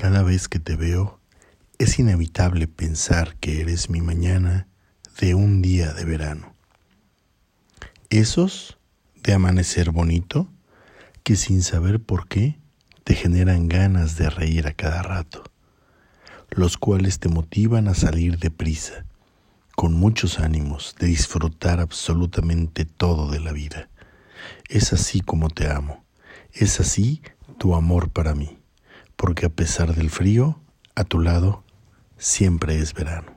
Cada vez que te veo, es inevitable pensar que eres mi mañana de un día de verano. Esos de amanecer bonito que sin saber por qué te generan ganas de reír a cada rato, los cuales te motivan a salir deprisa, con muchos ánimos de disfrutar absolutamente todo de la vida. Es así como te amo, es así tu amor para mí, porque a pesar del frío, a tu lado siempre es verano.